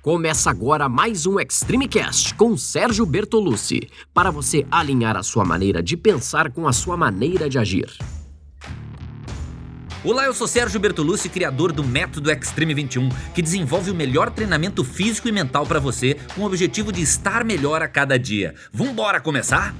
Começa agora mais um Extreme Cast com Sérgio Bertolucci, para você alinhar a sua maneira de pensar com a sua maneira de agir. Olá, eu sou Sérgio Bertolucci, criador do Método Extreme 21, que desenvolve o melhor treinamento físico e mental para você com o objetivo de estar melhor a cada dia. Vambora começar?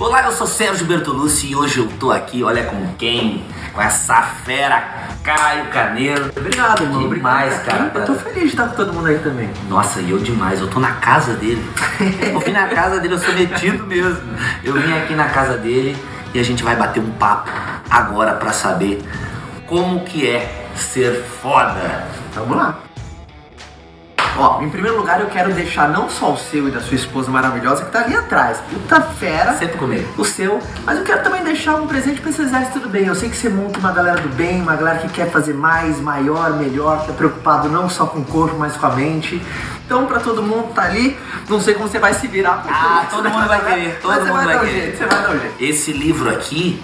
Olá, eu sou Sérgio Bertolucci e hoje eu tô aqui, olha com quem? Com essa fera, Caio Caneiro. Obrigado, irmão. Demais, Obrigado. cara. Eu tô feliz de estar com todo mundo aí também. Nossa, e eu demais, eu tô na casa dele. Eu vim na casa dele, eu sou metido mesmo. Eu vim aqui na casa dele e a gente vai bater um papo agora pra saber como que é ser foda. Vamos lá. Ó, em primeiro lugar eu quero deixar não só o seu e da sua esposa maravilhosa que tá ali atrás. Puta fera. Sempre comigo. O seu, mas eu quero também deixar um presente pra esse exército do bem. Eu sei que você monta uma galera do bem, uma galera que quer fazer mais, maior, melhor, que é preocupado não só com o corpo, mas com a mente. Então, pra todo mundo que tá ali, não sei como você vai se virar. Ah, todo mundo vai querer, todo mundo vai vai querer. jeito, você vai dar um jeito. Esse livro aqui,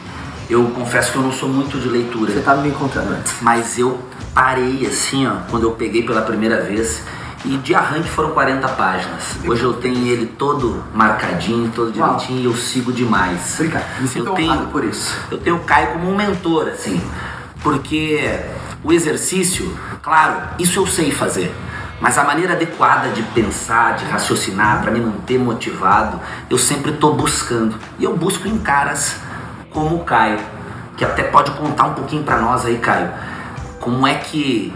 eu confesso que eu não sou muito de leitura. Você tá me encontrando antes. Mas eu parei assim, ó, quando eu peguei pela primeira vez. E de arranque foram 40 páginas. Hoje eu tenho ele todo marcadinho, todo Uau. direitinho e eu sigo demais. Obrigado, me sinto eu tenho, por isso. Eu tenho o Caio como um mentor, assim. Porque o exercício, claro, isso eu sei fazer. Mas a maneira adequada de pensar, de raciocinar, para me manter motivado, eu sempre estou buscando. E eu busco em caras como o Caio, que até pode contar um pouquinho para nós aí, Caio. Como é que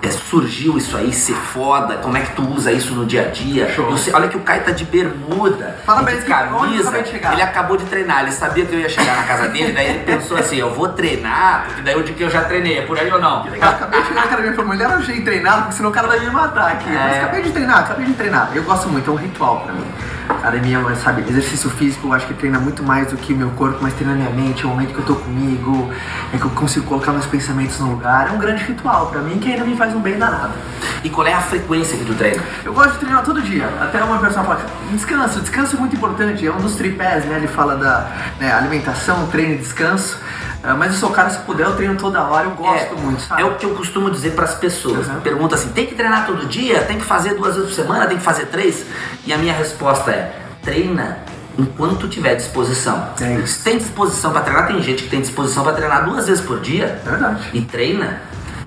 é, surgiu isso aí, ser foda? Como é que tu usa isso no dia a dia? Sei- olha que o Caio tá de bermuda, Fala pra de você camisa. Ele acabou de treinar, ele sabia que eu ia chegar na casa dele, daí ele pensou assim, eu vou treinar, porque daí eu digo que eu já treinei, é por aí ou não? Eu acabei de chegar na academia e falei, mulher, eu achei treinado, porque senão o cara vai me matar aqui. É. Mas acabei de treinar, acabei de treinar. Eu gosto muito, é um ritual pra mim. Academia, mas, sabe, exercício físico, eu acho que treina muito mais do que o meu corpo, mas treina minha mente, é o momento que eu tô comigo, é que eu consigo colocar meus pensamentos no lugar. É um grande ritual pra mim que ainda me faz um bem danado. E qual é a frequência que tu treina? Eu gosto de treinar todo dia. Até uma pessoa fala, descanso, descanso é muito importante. É um dos tripés, né? Ele fala da né, alimentação, treino e descanso. Ah, mas eu sou o cara, se puder, eu treino toda hora, eu gosto muito, sabe? É o que eu costumo dizer pras pessoas. Uhum. Pergunta assim: tem que treinar todo dia? Tem que fazer duas vezes por semana? Tem que fazer três? E a minha resposta é: treina enquanto tiver disposição. É. Se tem disposição pra treinar, tem gente que tem disposição pra treinar duas vezes por dia É verdade. e treina.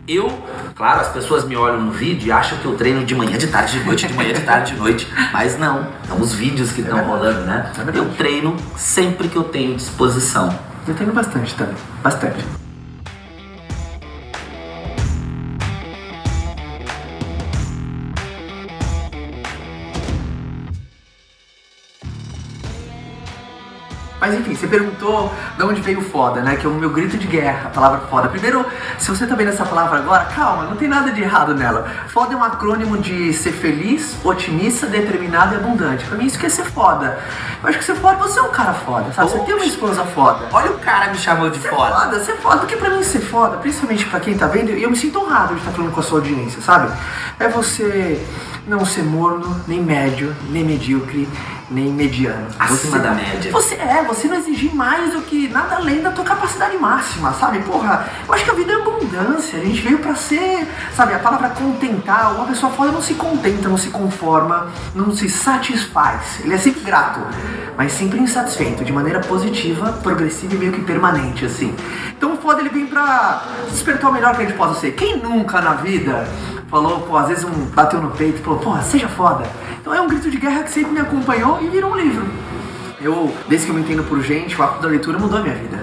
Eu, claro, as pessoas me olham no vídeo e acham que eu treino de manhã, de tarde, de noite, de manhã, de tarde, de noite. Mas não, são os vídeos que estão verdade. rolando, né? É eu treino sempre que eu tenho disposição. Eu treino bastante também. Bastante. Mas enfim, você perguntou de onde veio foda, né? Que é o meu grito de guerra, a palavra foda. Primeiro, se você tá vendo essa palavra agora, calma, não tem nada de errado nela. Foda é um acrônimo de ser feliz, otimista, determinado e abundante. Pra mim isso que é ser foda. Eu acho que ser foda, você é um cara foda, sabe? Você tem uma esposa foda. Olha o cara me chamou de Ser foda. foda, ser foda, porque pra mim ser foda, principalmente pra quem tá vendo, e eu me sinto honrado de estar falando com a sua audiência, sabe? É você não ser morno, nem médio, nem medíocre, nem mediano. Acima Você- da média. Você é, você não exigir mais do que nada além da tua capacidade máxima, sabe? Porra, eu acho que a vida é abundância, a gente veio pra ser, sabe, a palavra contentar, uma pessoa foda não se contenta, não se conforma, não se satisfaz. Ele é sempre grato, mas sempre insatisfeito, de maneira positiva, progressiva e meio que permanente, assim. Então o foda ele vem pra despertar o melhor que a gente possa ser. Quem nunca na vida falou, pô, às vezes um bateu no peito e falou, porra, seja foda. Então é um grito de guerra que sempre me acompanhou e virou um livro. Eu, desde que eu me entendo por gente, o hábito da leitura mudou a minha vida.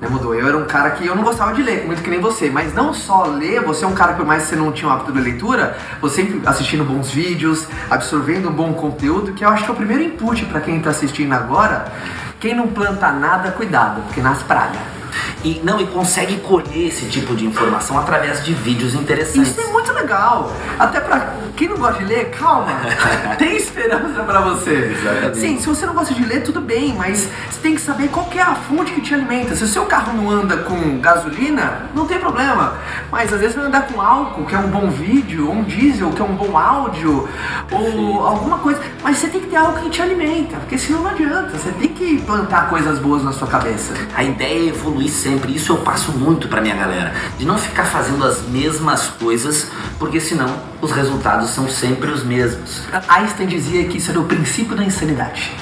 Né, mudou. Eu era um cara que eu não gostava de ler, muito que nem você. Mas não só ler, você é um cara que por mais que você não tinha o hábito da leitura, você sempre assistindo bons vídeos, absorvendo um bom conteúdo, que eu acho que é o primeiro input pra quem tá assistindo agora. Quem não planta nada, cuidado, porque nasce praga. E não, e consegue colher esse tipo de informação através de vídeos interessantes. Isso é muito legal. Até pra quem não gosta de ler, calma. tem esperança pra você. Exatamente. Sim, se você não gosta de ler, tudo bem, mas você tem que saber qual que é a fonte que te alimenta. Se o seu carro não anda com gasolina, não tem problema. Mas às vezes vai andar com álcool, que é um bom vídeo, ou um diesel, que é um bom áudio, ou alguma coisa. Mas você tem que ter algo que te alimenta, porque senão não adianta. Você tem que plantar coisas boas na sua cabeça. A ideia é evoluir sempre. Sempre. Isso eu passo muito pra minha galera, de não ficar fazendo as mesmas coisas, porque senão os resultados são sempre os mesmos. Einstein dizia que isso era o princípio da insanidade.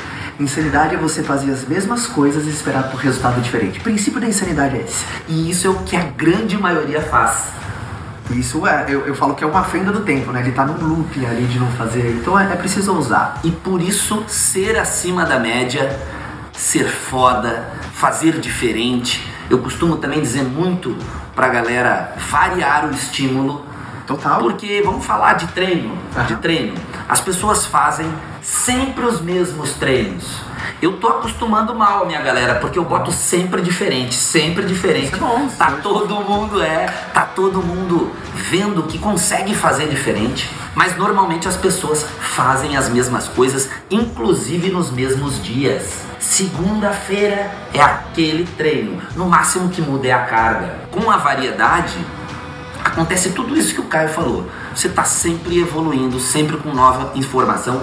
Insanidade é você fazer as mesmas coisas e esperar por resultado diferente. O princípio da insanidade é esse. E isso é o que a grande maioria faz. Isso é, eu, eu falo que é uma fenda do tempo, né? Ele tá num loop ali de não fazer. Então é, é preciso usar. E por isso, ser acima da média, ser foda, fazer diferente. Eu costumo também dizer muito pra galera variar o estímulo. Total. Porque vamos falar de treino, de Aham. treino. As pessoas fazem sempre os mesmos treinos. Eu tô acostumando mal, minha galera, porque eu boto sempre diferente, sempre diferente. É bom, Tá é todo mundo é, tá todo mundo vendo que consegue fazer diferente, mas normalmente as pessoas fazem as mesmas coisas, inclusive nos mesmos dias. Segunda-feira é aquele treino, no máximo que muda é a carga. Com a variedade, acontece tudo isso que o Caio falou. Você tá sempre evoluindo, sempre com nova informação.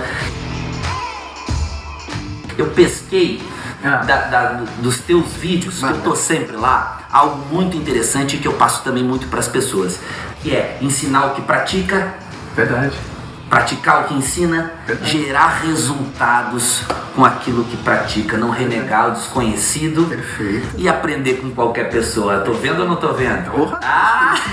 Eu pesquei Ah. da- da- dos teus vídeos, que eu tô sempre lá, algo muito interessante que eu passo também muito para as pessoas, que é ensinar o que pratica, Verdade. praticar o que ensina, Verdade. gerar resultados com aquilo que pratica, não renegar o desconhecido Perfeito. e aprender com qualquer pessoa. Tô vendo ou não tô vendo? Porra. Ah!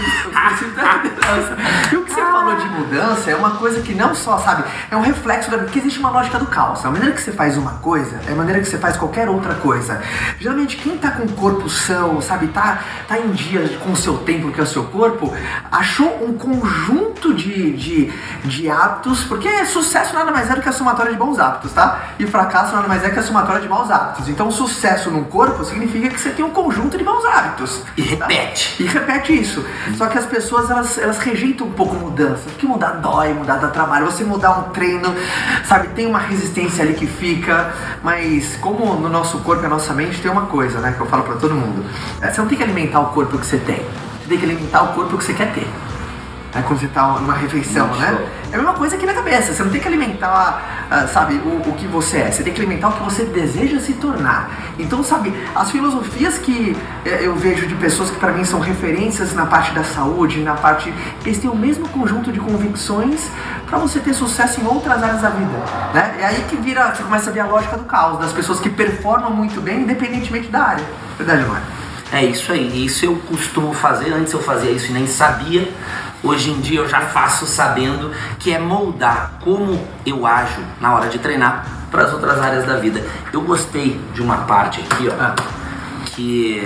E o que você falou de mudança é uma coisa que não só, sabe, é um reflexo da. Porque existe uma lógica do caos. A maneira que você faz uma coisa é a maneira que você faz qualquer outra coisa. Geralmente, quem tá com o corpo são, sabe, tá, tá em dia com o seu tempo, que é o seu corpo, achou um conjunto de, de, de hábitos, porque sucesso nada mais é do que a somatória de bons hábitos, tá? E fracasso nada mais é que a somatória de maus hábitos. Então, sucesso num corpo significa que você tem um conjunto de bons hábitos. E tá? repete. E repete isso. Só que as pessoas elas, elas rejeitam um pouco mudança. Porque mudar dói, mudar dá trabalho. Você mudar um treino, sabe, tem uma resistência ali que fica. Mas como no nosso corpo e na nossa mente tem uma coisa, né, que eu falo pra todo mundo. Você não tem que alimentar o corpo que você tem. Você tem que alimentar o corpo que você quer ter. É quando você tá numa refeição, Muito né? show. É a mesma coisa aqui na cabeça. Você não tem que alimentar, ah, sabe, o, o que você é. Você tem que alimentar o que você deseja se tornar. Então, sabe, as filosofias que eh, eu vejo de pessoas que pra mim são referências na parte da saúde, na parte. Eles têm o mesmo conjunto de convicções pra você ter sucesso em outras áreas da vida. Né? É aí que vira, você começa a ver a lógica do caos, das pessoas que performam muito bem, independentemente da área. Verdade, Mário? É isso aí, isso eu costumo fazer. Antes eu fazia isso e nem sabia. Hoje em dia eu já faço sabendo que é moldar como eu ajo na hora de treinar para as outras áreas da vida. Eu gostei de uma parte aqui, ó, Ah. que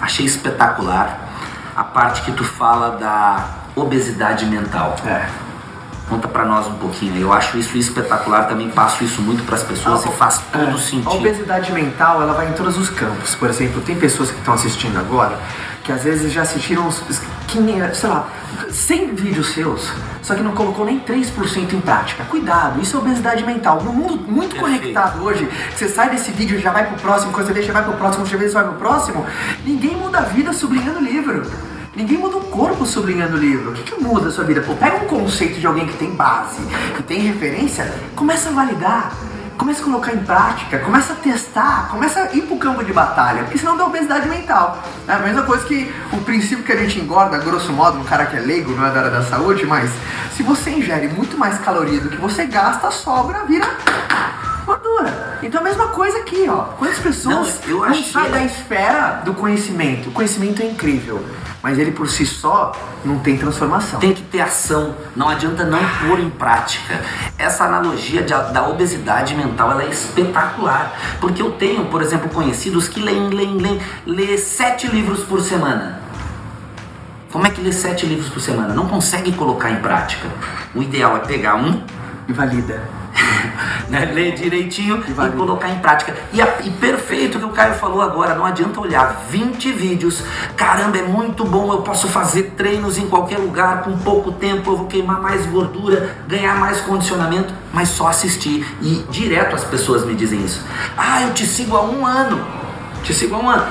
achei espetacular a parte que tu fala da obesidade mental. É. Conta pra nós um pouquinho. Eu acho isso espetacular, também passo isso muito pras pessoas e faz todo É, A sentido. obesidade mental, ela vai em todos os campos. Por exemplo, tem pessoas que estão assistindo agora que às vezes já assistiram, uns 500, sei lá, 100 vídeos seus, só que não colocou nem 3% em prática. Cuidado, isso é obesidade mental. No mundo muito conectado hoje, você sai desse vídeo e já vai pro próximo, quando você deixa vai pro próximo, você vê vai pro próximo, ninguém muda a vida sublinhando livro. Ninguém muda o corpo sublinhando livro. O que, que muda a sua vida? Pô, pega um conceito de alguém que tem base, que tem referência, começa a validar. Começa a colocar em prática, começa a testar, começa a ir pro campo de batalha, porque senão dá obesidade mental. É a mesma coisa que o princípio que a gente engorda, grosso modo, um cara que é leigo, não é da área da saúde, mas se você ingere muito mais caloria do que você gasta, sobra, vira gordura. Então a mesma coisa aqui, ó. Quantas pessoas Não, eu não achei- saem da esfera do conhecimento? O conhecimento é incrível, mas ele por si só não tem transformação. Tem que ter ação, não adianta não pôr em prática. Essa analogia de- da obesidade mental ela é espetacular. Porque eu tenho, por exemplo, conhecidos que leem, leem, leem, lê sete livros por semana. Como é que lê sete livros por semana? Não consegue colocar em prática. O ideal é pegar um, E valida. Né, ler direitinho E e, colocar em prática. E, a- e perfeito o que o Caio falou agora, não adianta olhar 20 vídeos, caramba, é muito bom, eu posso fazer treinos em qualquer lugar, com pouco tempo eu vou queimar mais gordura, ganhar mais condicionamento, mas só assistir. E direto as pessoas me dizem isso. Ah, eu te sigo há um ano. Te sigo há um ano.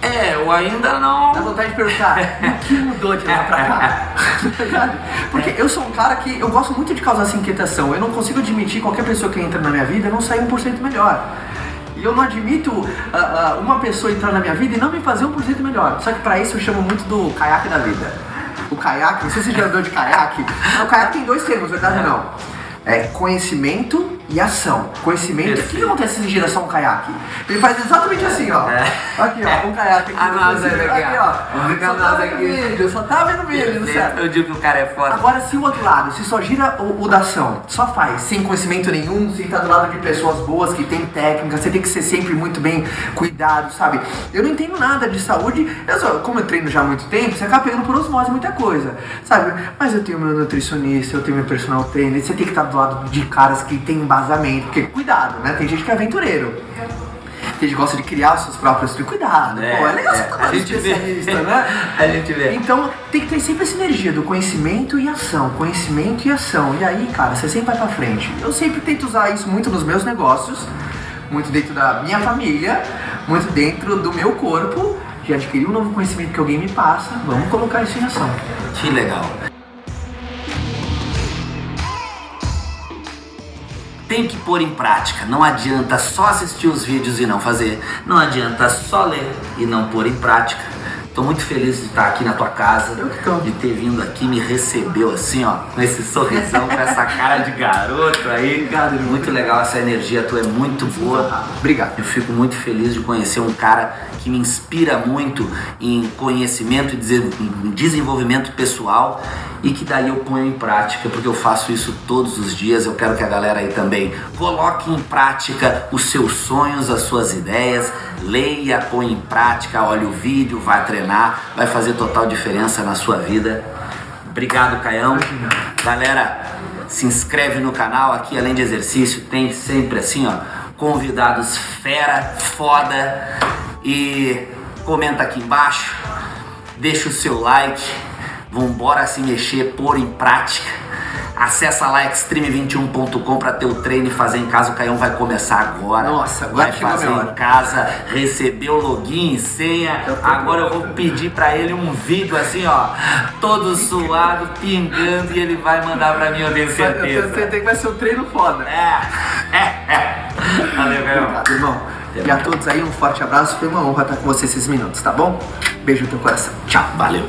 É, eu ainda não. Dá vontade de perguntar, o que mudou de lá pra cá? Verdade. Porque eu sou um cara que eu gosto muito de causar essa inquietação. Eu não consigo admitir qualquer pessoa que entra na minha vida não sair 1% melhor. E eu não admito uh, uh, uma pessoa entrar na minha vida e não me fazer um por cento melhor. Só que pra isso eu chamo muito do caiaque da vida. O caiaque, não sei se você já andou de caiaque. o caiaque tem dois termos, verdade ou não? É conhecimento e ação. Conhecimento. O que acontece se gira só um caiaque? Ele faz exatamente assim, ó. É. Aqui, ó, um caiaque aqui. Ah, não, aqui, aqui, ó. Vamos ficar só tá vendo vídeo, só tá vendo vídeo, certo? Eu digo que o cara é foda. Agora, se o outro lado, se só gira o, o, da ação, só faz, sem conhecimento nenhum, sem estar do lado de pessoas boas que tem técnica, você tem que ser sempre muito bem cuidado, sabe? Eu não entendo nada de saúde, eu só, como eu treino já há muito tempo, você acaba pegando por osmose muita coisa, sabe? Mas eu tenho meu nutricionista, eu tenho meu personal trainer, você tem que estar do lado de caras que tem embasamento, porque cuidado, né? Tem gente que é aventureiro. Tem gente que gosta de criar seus próprios cuidado. É, Pô, é legal é, você tá especialista, vê. né? a gente vê. Então tem que ter sempre essa energia do conhecimento e ação. Conhecimento e ação. E aí, cara, você sempre vai pra frente. Eu sempre tento usar isso muito nos meus negócios, muito dentro da minha família, muito dentro do meu corpo. De adquirir um novo conhecimento que alguém me passa, vamos colocar isso em ação. Que legal. Tem que pôr em prática. Não adianta só assistir os vídeos e não fazer. Não adianta só ler e não pôr em prática. Estou muito feliz de estar aqui na tua casa, de ter vindo aqui, me recebeu assim, ó, com esse sorrisão, com essa cara de garoto aí. Obrigado, muito legal essa energia tua, é muito boa. Obrigado. Eu fico muito feliz de conhecer um cara que me inspira muito em conhecimento e desenvolvimento pessoal e que daí eu ponho em prática, porque eu faço isso todos os dias. Eu quero que a galera aí também coloque em prática os seus sonhos, as suas ideias, leia, põe em prática, olhe o vídeo, vai treinar, vai fazer total diferença na sua vida. Obrigado, Caião. Galera, se inscreve no canal aqui, além de exercício, tem sempre assim, ó, convidados fera, foda e comenta aqui embaixo, deixa o seu like Vambora se mexer, pôr em prática. Acessa lá extreme21.com para ter o treino e fazer em casa. O Caião vai começar agora. Nossa, agora vai fazer em casa, receber o login e senha. Agora eu vou pedir para ele um vídeo assim, ó, todo suado, pingando e ele vai mandar para mim, eu tenho certeza. Eu tenho certeza que vai ser um treino foda. É, é, é. Valeu, Caião. Obrigado, irmão. E a todos aí, um forte abraço. Foi uma honra estar com você esses minutos, tá bom? Beijo no teu coração. Tchau. Valeu.